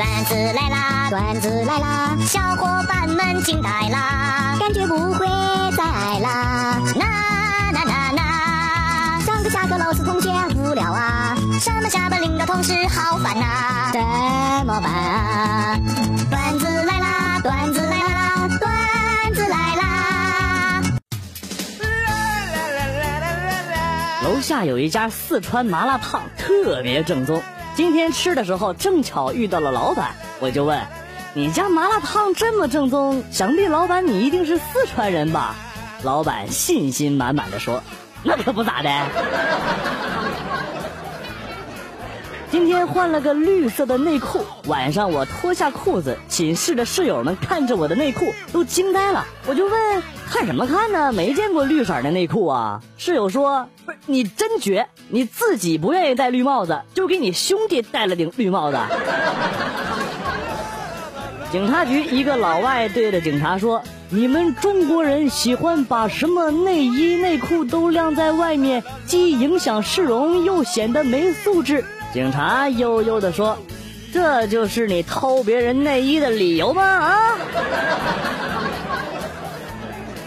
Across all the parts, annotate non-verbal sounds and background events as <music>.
段子来啦，段子来啦，小伙伴们惊呆啦，感觉不会再爱啦。呐呐呐呐，上课下课老师同学无聊啊，上班下班领导同事好烦呐，怎么办啊？段子来啦，段子来啦，段子来啦。楼下有一家四川麻辣烫，特别正宗。今天吃的时候正巧遇到了老板，我就问：“你家麻辣烫这么正宗，想必老板你一定是四川人吧？”老板信心满满的说：“那可不咋的。”今天换了个绿色的内裤，晚上我脱下裤子，寝室的室友们看着我的内裤都惊呆了。我就问：“看什么看呢？没见过绿色的内裤啊！”室友说：“不是你真绝，你自己不愿意戴绿帽子，就给你兄弟戴了顶绿帽子。” <laughs> 警察局一个老外对着警察说：“你们中国人喜欢把什么内衣内裤都晾在外面，既影响市容，又显得没素质。”警察悠悠地说：“这就是你偷别人内衣的理由吗？啊！”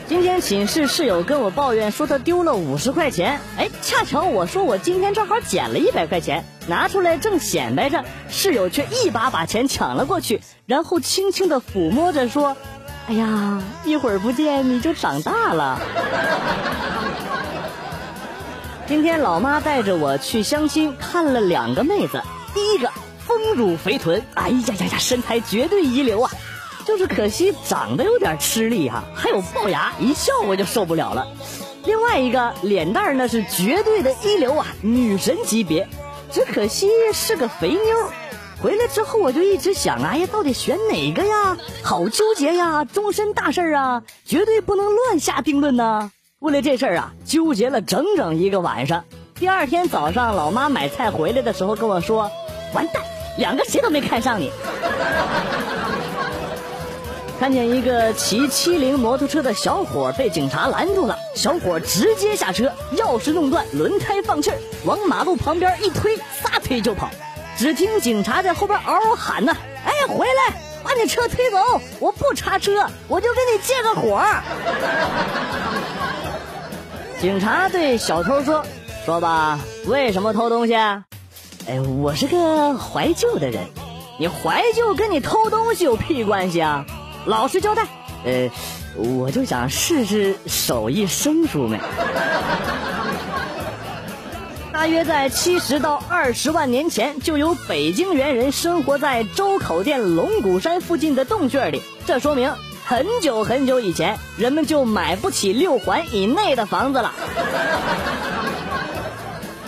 今天寝室室友跟我抱怨说他丢了五十块钱，哎，恰巧我说我今天正好捡了一百块钱，拿出来正显摆着，室友却一把把钱抢了过去，然后轻轻地抚摸着说：“哎呀，一会儿不见你就长大了。”今天老妈带着我去相亲，看了两个妹子。第一个丰乳肥臀，哎呀呀呀，身材绝对一流啊！就是可惜长得有点吃力哈，还有龅牙，一笑我就受不了了。另外一个脸蛋儿那是绝对的一流啊，女神级别。只可惜是个肥妞。回来之后我就一直想，哎呀，到底选哪个呀？好纠结呀，终身大事啊，绝对不能乱下定论呐。为了这事儿啊，纠结了整整一个晚上。第二天早上，老妈买菜回来的时候跟我说：“完蛋，两个谁都没看上你。<laughs> ”看见一个骑七零摩托车的小伙被警察拦住了，小伙直接下车，钥匙弄断，轮胎放气儿，往马路旁边一推，撒腿就跑。只听警察在后边嗷嗷喊呢：“哎，回来，把你车推走，我不查车，我就跟你借个火。” <laughs> 警察对小偷说：“说吧，为什么偷东西？”哎，我是个怀旧的人，你怀旧跟你偷东西有屁关系啊？老实交代。呃，我就想试试手艺生疏没。大约在七十到二十万年前，就有北京猿人生活在周口店龙骨山附近的洞穴里，这说明。很久很久以前，人们就买不起六环以内的房子了。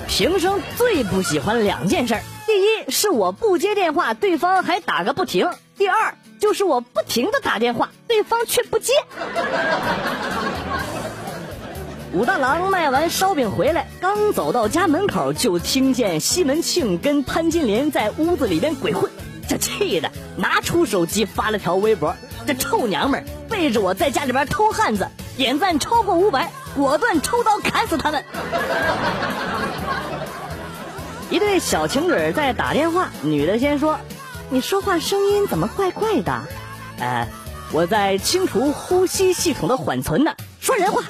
平生最不喜欢两件事：第一是我不接电话，对方还打个不停；第二就是我不停的打电话，对方却不接。武大郎卖完烧饼回来，刚走到家门口，就听见西门庆跟潘金莲在屋子里边鬼混，这气的拿出手机发了条微博。这臭娘们儿背着我在家里边偷汉子，点赞超过五百，果断抽刀砍死他们。<laughs> 一对小情侣在打电话，女的先说：“你说话声音怎么怪怪的？”呃，我在清除呼吸系统的缓存呢。说人话，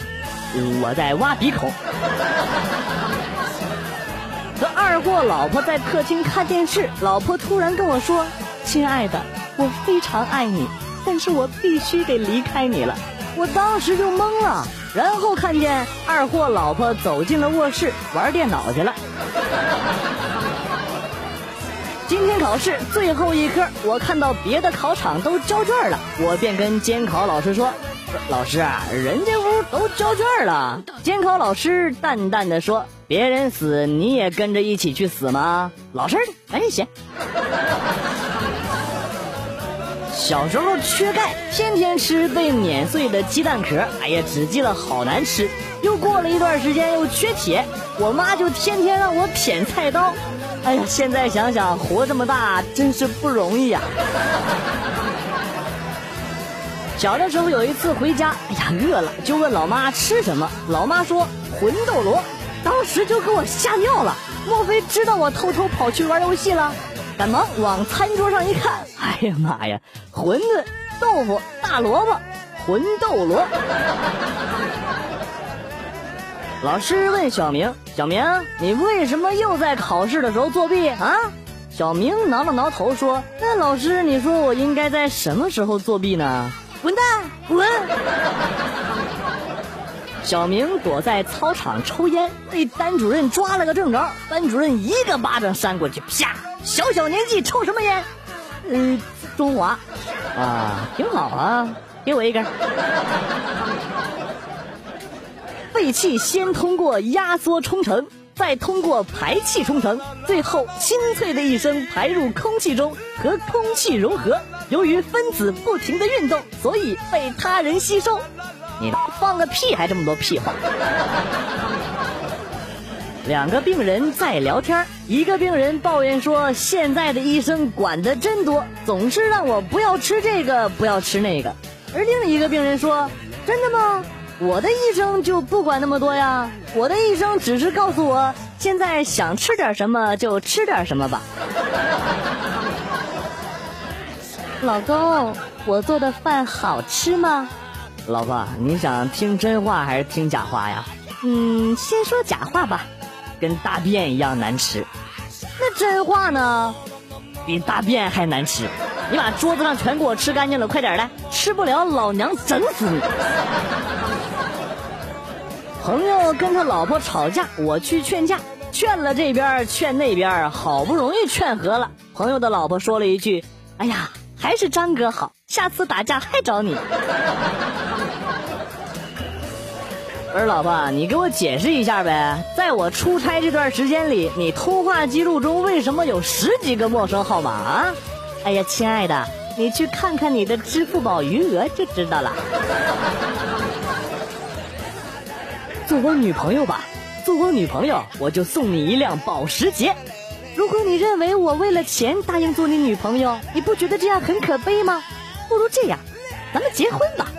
我在挖鼻孔。和二货老婆在客厅看电视，老婆突然跟我说：“亲爱的，我非常爱你。”但是我必须得离开你了，我当时就懵了，然后看见二货老婆走进了卧室玩电脑去了。今天考试最后一科，我看到别的考场都交卷了，我便跟监考老师说：“老师啊，人家屋都交卷了。”监考老师淡淡的说：“别人死你也跟着一起去死吗？”老师，赶紧写。小时候缺钙，天天吃被碾碎的鸡蛋壳，哎呀，只记得好难吃。又过了一段时间，又缺铁，我妈就天天让我舔菜刀。<laughs> 哎呀，现在想想，活这么大真是不容易呀。<laughs> 小的时候有一次回家，哎呀，饿了就问老妈吃什么，老妈说魂斗罗，当时就给我吓尿了。莫非知道我偷偷跑去玩游戏了？赶忙往餐桌上一看，哎呀妈呀，馄饨、豆腐、大萝卜，魂斗罗。老师问小明：“小明，你为什么又在考试的时候作弊啊？”小明挠了挠头说：“那老师，你说我应该在什么时候作弊呢？”滚蛋，滚！小明躲在操场抽烟，被班主任抓了个正着。班主任一个巴掌扇过去，啪！小小年纪抽什么烟？嗯，中华。啊，挺好啊，给我一根。废气先通过压缩冲程，再通过排气冲程，最后清脆的一声排入空气中，和空气融合。由于分子不停的运动，所以被他人吸收。你放个屁，还这么多屁话！两个病人在聊天，一个病人抱怨说：“现在的医生管的真多，总是让我不要吃这个，不要吃那个。”而另一个病人说：“真的吗？我的医生就不管那么多呀，我的医生只是告诉我，现在想吃点什么就吃点什么吧。<laughs> ”老公，我做的饭好吃吗？老婆，你想听真话还是听假话呀？嗯，先说假话吧，跟大便一样难吃。那真话呢？比大便还难吃。你把桌子上全给我吃干净了，快点来，吃不了老娘整死你！朋友跟他老婆吵架，我去劝架，劝了这边，劝那边，好不容易劝和了。朋友的老婆说了一句：“哎呀，还是张哥好，下次打架还找你。”不是老婆，你给我解释一下呗。在我出差这段时间里，你通话记录中为什么有十几个陌生号码啊？哎呀，亲爱的，你去看看你的支付宝余额就知道了。做我女朋友吧，做我女朋友，我就送你一辆保时捷。如果你认为我为了钱答应做你女朋友，你不觉得这样很可悲吗？不如这样，咱们结婚吧。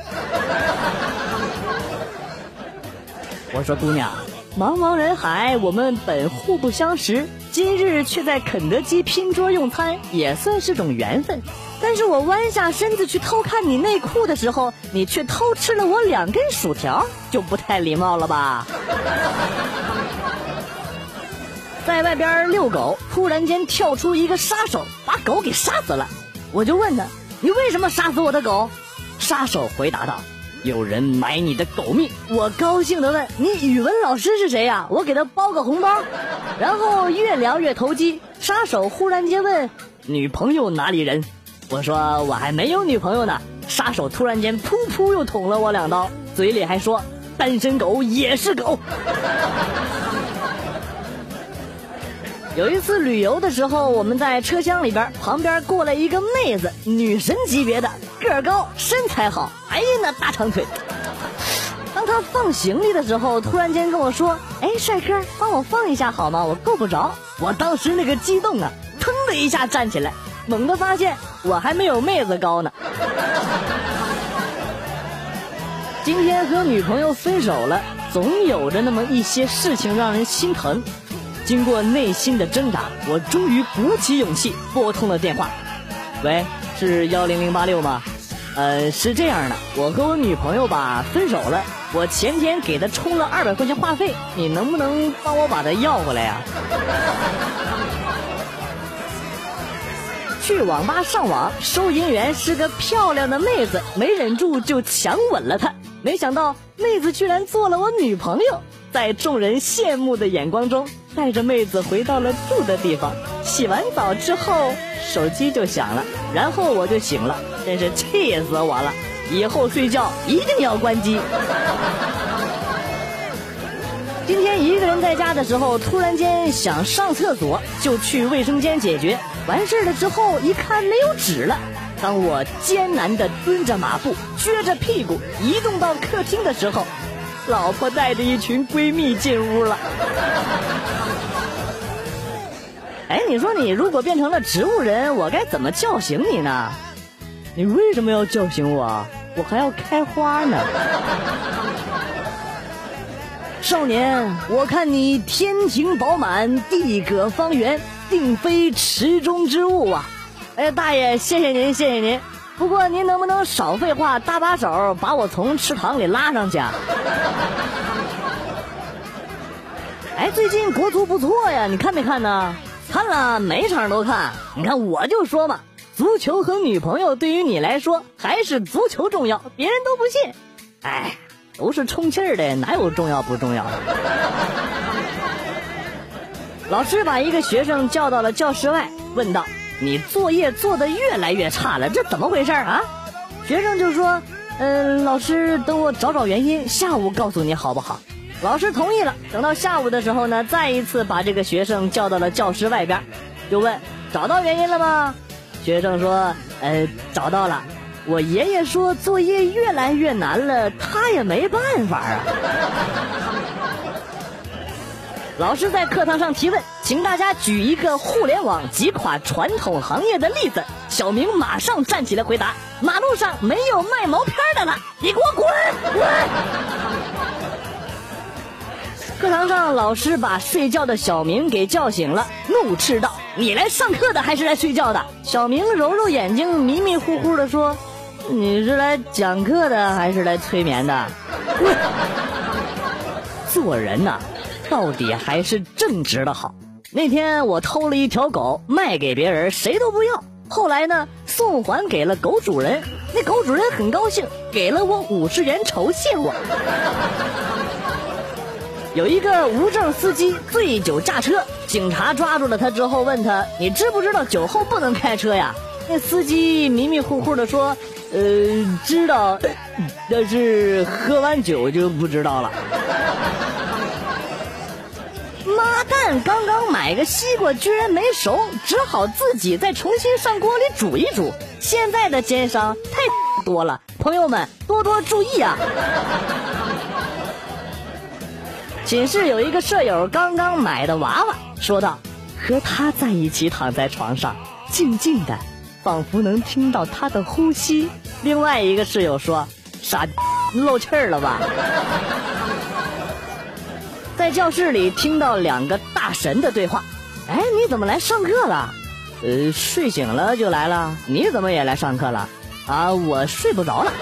我说姑娘，茫茫人海，我们本互不相识，今日却在肯德基拼桌用餐，也算是种缘分。但是我弯下身子去偷看你内裤的时候，你却偷吃了我两根薯条，就不太礼貌了吧？<laughs> 在外边遛狗，突然间跳出一个杀手，把狗给杀死了。我就问他：“你为什么杀死我的狗？”杀手回答道。有人买你的狗命，我高兴的问你语文老师是谁呀？我给他包个红包。然后越聊越投机，杀手忽然间问女朋友哪里人？我说我还没有女朋友呢。杀手突然间噗噗又捅了我两刀，嘴里还说单身狗也是狗。有一次旅游的时候，我们在车厢里边，旁边过来一个妹子，女神级别的，个儿高，身材好，哎呀那大长腿。当她放行李的时候，突然间跟我说：“哎，帅哥，帮我放一下好吗？我够不着。”我当时那个激动啊，腾的一下站起来，猛地发现我还没有妹子高呢。今天和女朋友分手了，总有着那么一些事情让人心疼。经过内心的挣扎，我终于鼓起勇气拨通了电话。喂，是幺零零八六吗？呃，是这样的，我和我女朋友吧分手了，我前天给她充了二百块钱话费，你能不能帮我把她要回来呀？去网吧上网，收银员是个漂亮的妹子，没忍住就强吻了她，没想到妹子居然做了我女朋友，在众人羡慕的眼光中。带着妹子回到了住的地方，洗完澡之后，手机就响了，然后我就醒了，真是气死我了！以后睡觉一定要关机。<laughs> 今天一个人在家的时候，突然间想上厕所，就去卫生间解决。完事了之后，一看没有纸了。当我艰难地蹲着马步，撅着屁股移动到客厅的时候，老婆带着一群闺蜜进屋了。哎，你说你如果变成了植物人，我该怎么叫醒你呢？你为什么要叫醒我？我还要开花呢。少年，我看你天庭饱满，地阁方圆，定非池中之物啊！哎，大爷，谢谢您，谢谢您。不过您能不能少废话，搭把手把我从池塘里拉上去？啊？哎，最近国足不错呀，你看没看呢？看了，每场都看。你看我就说嘛，足球和女朋友对于你来说还是足球重要，别人都不信。哎，都是充气儿的，哪有重要不重要的？老师把一个学生叫到了教室外，问道：“你作业做的越来越差了，这怎么回事啊？”学生就说：“嗯，老师，等我找找原因，下午告诉你好不好？”老师同意了。等到下午的时候呢，再一次把这个学生叫到了教室外边，就问：“找到原因了吗？”学生说：“呃，找到了。我爷爷说作业越来越难了，他也没办法啊。” <laughs> 老师在课堂上提问，请大家举一个互联网击垮传统行业的例子。小明马上站起来回答：“马路上没有卖毛片的了，你给我滚滚！”课堂上，老师把睡觉的小明给叫醒了，怒斥道：“你来上课的还是来睡觉的？”小明揉揉眼睛，迷迷糊糊的说：“你是来讲课的还是来催眠的？” <laughs> 做人呐。到底还是正直的好。那天我偷了一条狗卖给别人，谁都不要。后来呢，送还给了狗主人，那狗主人很高兴，给了我五十元酬谢我。有一个无证司机醉酒驾车，警察抓住了他之后问他：“你知不知道酒后不能开车呀？”那司机迷迷糊糊的说：“呃，知道，但是喝完酒就不知道了。”妈蛋！刚刚买个西瓜居然没熟，只好自己再重新上锅里煮一煮。现在的奸商太多了，朋友们多多注意啊！寝室有一个舍友刚刚买的娃娃，说道：“和他在一起躺在床上，静静的，仿佛能听到他的呼吸。”另外一个室友说：“傻，<laughs> 漏气儿了吧？”在教室里听到两个大神的对话，哎，你怎么来上课了？呃，睡醒了就来了。你怎么也来上课了？啊，我睡不着了。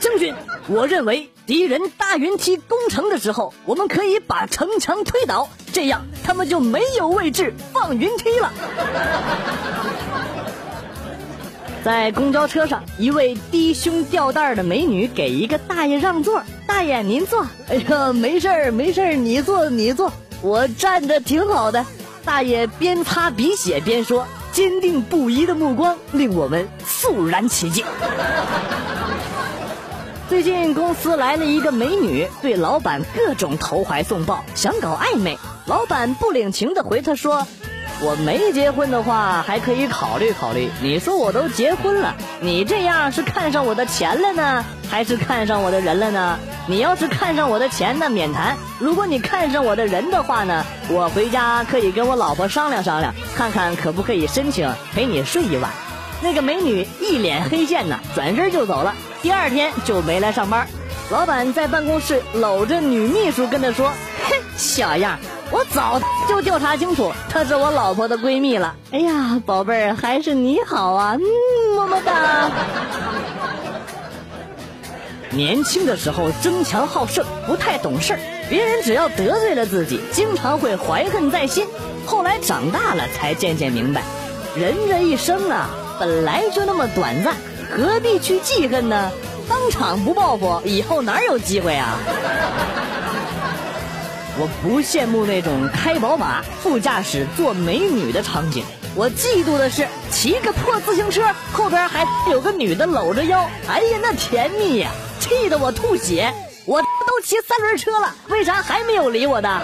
将军，我认为敌人大云梯攻城的时候，我们可以把城墙推倒，这样他们就没有位置放云梯了。<laughs> 在公交车上，一位低胸吊带的美女给一个大爷让座。大爷，您坐。哎呀，没事儿，没事儿，你坐，你坐。我站的挺好的。大爷边擦鼻血边说，坚定不移的目光令我们肃然起敬。最近公司来了一个美女，对老板各种投怀送抱，想搞暧昧。老板不领情的回他说。我没结婚的话，还可以考虑考虑。你说我都结婚了，你这样是看上我的钱了呢，还是看上我的人了呢？你要是看上我的钱，那免谈；如果你看上我的人的话呢，我回家可以跟我老婆商量商量，看看可不可以申请陪你睡一晚。那个美女一脸黑线呢，转身就走了，第二天就没来上班。老板在办公室搂着女秘书跟她说：“哼，<laughs> 小样。”我早就调查清楚，她是我老婆的闺蜜了。哎呀，宝贝儿，还是你好啊，嗯，么么哒。年轻的时候争强好胜，不太懂事儿，别人只要得罪了自己，经常会怀恨在心。后来长大了，才渐渐明白，人这一生啊，本来就那么短暂，何必去记恨呢？当场不报复，以后哪有机会啊？<laughs> 我不羡慕那种开宝马副驾驶坐美女的场景，我嫉妒的是骑个破自行车后边还有个女的搂着腰，哎呀那甜蜜呀，气得我吐血！我都骑三轮车了，为啥还没有理我的？<laughs>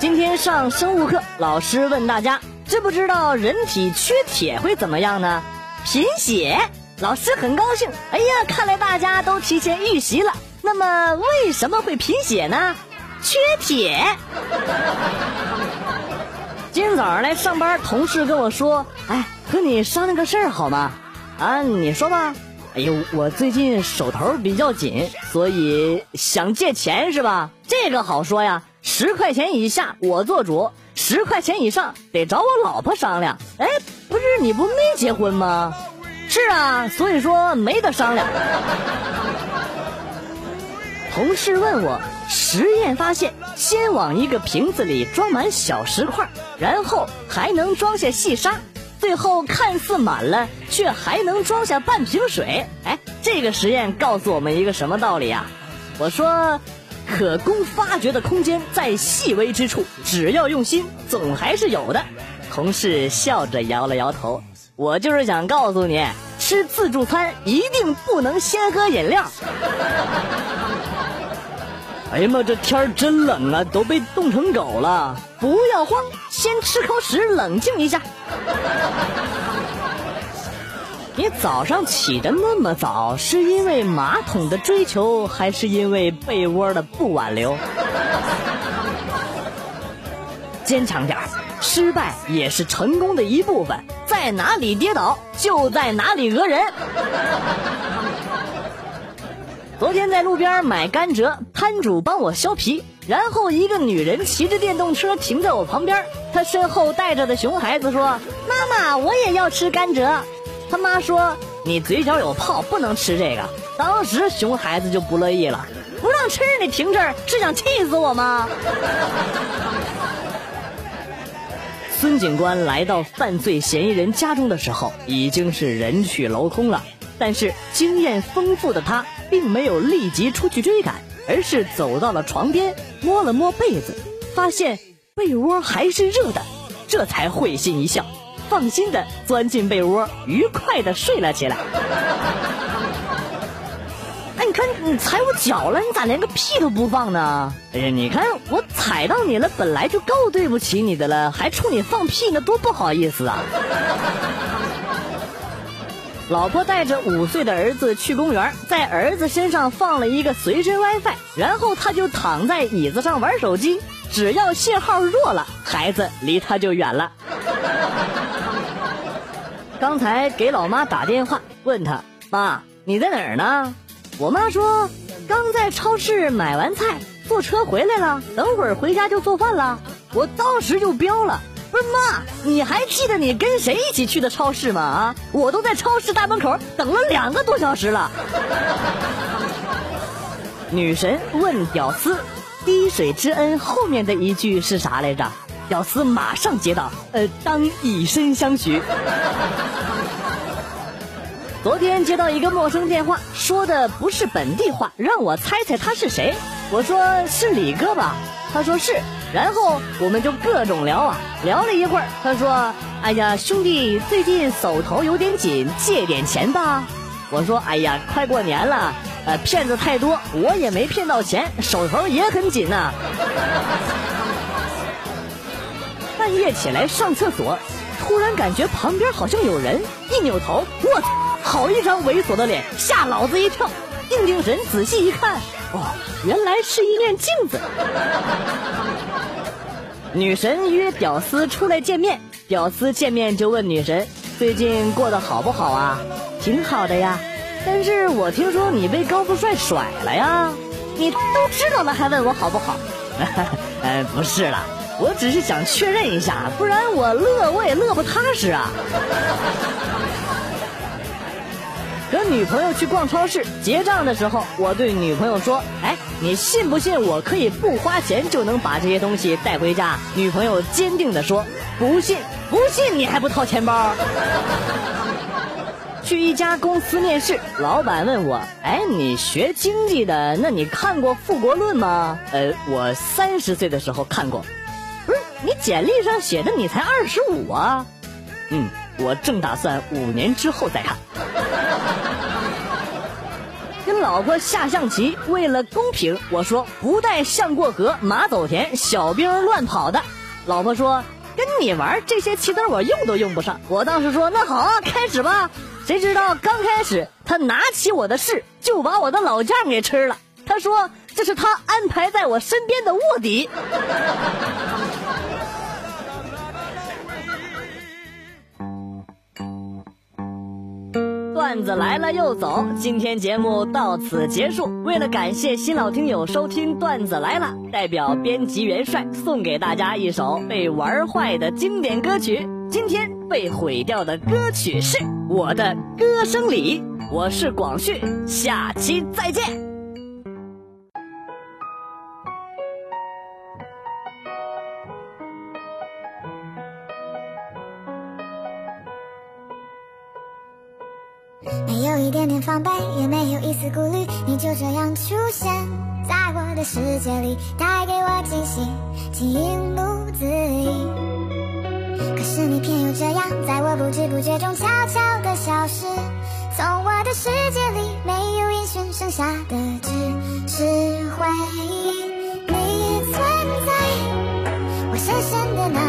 今天上生物课，老师问大家知不知道人体缺铁会怎么样呢？贫血！老师很高兴，哎呀，看来大家都提前预习了。那么为什么会贫血呢？缺铁。今天早上来上班，同事跟我说：“哎，和你商量个事儿好吗？”啊，你说吧。哎呦，我最近手头比较紧，所以想借钱是吧？这个好说呀，十块钱以下我做主，十块钱以上得找我老婆商量。哎，不是你不没结婚吗？是啊，所以说没得商量。<laughs> 同事问我，实验发现，先往一个瓶子里装满小石块，然后还能装下细沙，最后看似满了，却还能装下半瓶水。哎，这个实验告诉我们一个什么道理啊？我说，可供发掘的空间在细微之处，只要用心，总还是有的。同事笑着摇了摇头。我就是想告诉你，吃自助餐一定不能先喝饮料。哎呀妈，这天真冷啊，都被冻成狗了！不要慌，先吃口屎冷静一下。你早上起得那么早，是因为马桶的追求，还是因为被窝的不挽留？坚强点儿，失败也是成功的一部分。在哪里跌倒，就在哪里讹人。昨天在路边买甘蔗，摊主帮我削皮，然后一个女人骑着电动车停在我旁边，她身后带着的熊孩子说：“妈妈，我也要吃甘蔗。”他妈说：“你嘴角有泡，不能吃这个。”当时熊孩子就不乐意了，不让吃你停这儿是想气死我吗？<laughs> 孙警官来到犯罪嫌疑人家中的时候，已经是人去楼空了。但是经验丰富的他，并没有立即出去追赶，而是走到了床边，摸了摸被子，发现被窝还是热的，这才会心一笑，放心的钻进被窝，愉快的睡了起来。<laughs> 哎，你看你踩我脚了，你咋连个屁都不放呢？哎呀，你看我踩到你了，本来就够对不起你的了，还冲你放屁呢，多不好意思啊！<laughs> 老婆带着五岁的儿子去公园，在儿子身上放了一个随身 WiFi，然后他就躺在椅子上玩手机。只要信号弱了，孩子离他就远了。刚才给老妈打电话，问她妈你在哪儿呢？我妈说刚在超市买完菜，坐车回来了，等会儿回家就做饭了。我当时就飙了。不是妈，你还记得你跟谁一起去的超市吗？啊，我都在超市大门口等了两个多小时了。女神问屌丝：“滴水之恩后面的一句是啥来着？”屌丝马上接到：“呃，当以身相许。”昨天接到一个陌生电话，说的不是本地话，让我猜猜他是谁。我说是李哥吧，他说是。然后我们就各种聊啊，聊了一会儿，他说：“哎呀，兄弟，最近手头有点紧，借点钱吧。”我说：“哎呀，快过年了，呃，骗子太多，我也没骗到钱，手头也很紧呐。”半夜起来上厕所，突然感觉旁边好像有人，一扭头，我操，好一张猥琐的脸，吓老子一跳。定定神，仔细一看，哦，原来是一面镜子。女神约屌丝出来见面，屌丝见面就问女神：“最近过得好不好啊？”“挺好的呀。”“但是我听说你被高富帅甩了呀？”“你都知道了还问我好不好？”“ <laughs> 呃，不是了，我只是想确认一下，不然我乐我也乐不踏实啊。<laughs> ”和女朋友去逛超市结账的时候，我对女朋友说：“哎，你信不信我可以不花钱就能把这些东西带回家？”女朋友坚定地说：“不信，<laughs> 不信你还不掏钱包？” <laughs> 去一家公司面试，老板问我：“哎，你学经济的，那你看过《富国论》吗？”呃，我三十岁的时候看过。你简历上写的你才二十五啊？嗯，我正打算五年之后再看。<laughs> 跟老婆下象棋，为了公平，我说不带象过河，马走田，小兵乱跑的。老婆说跟你玩这些棋子我用都用不上。我当时说那好啊，开始吧。谁知道刚开始，他拿起我的士，就把我的老将给吃了。他说这是他安排在我身边的卧底。段子来了又走今天节目到此结束。为了感谢新老听友收听段子来了代表编辑元帅送给大家一首被玩坏的经典歌曲。今天被毁掉的歌曲是我的歌声里我是广旭下期再见。世界里带给我惊喜，情不自已。可是你偏又这样，在我不知不觉中悄悄的消失。从我的世界里没有音讯，剩下的只是回忆。你存在，我深深的脑。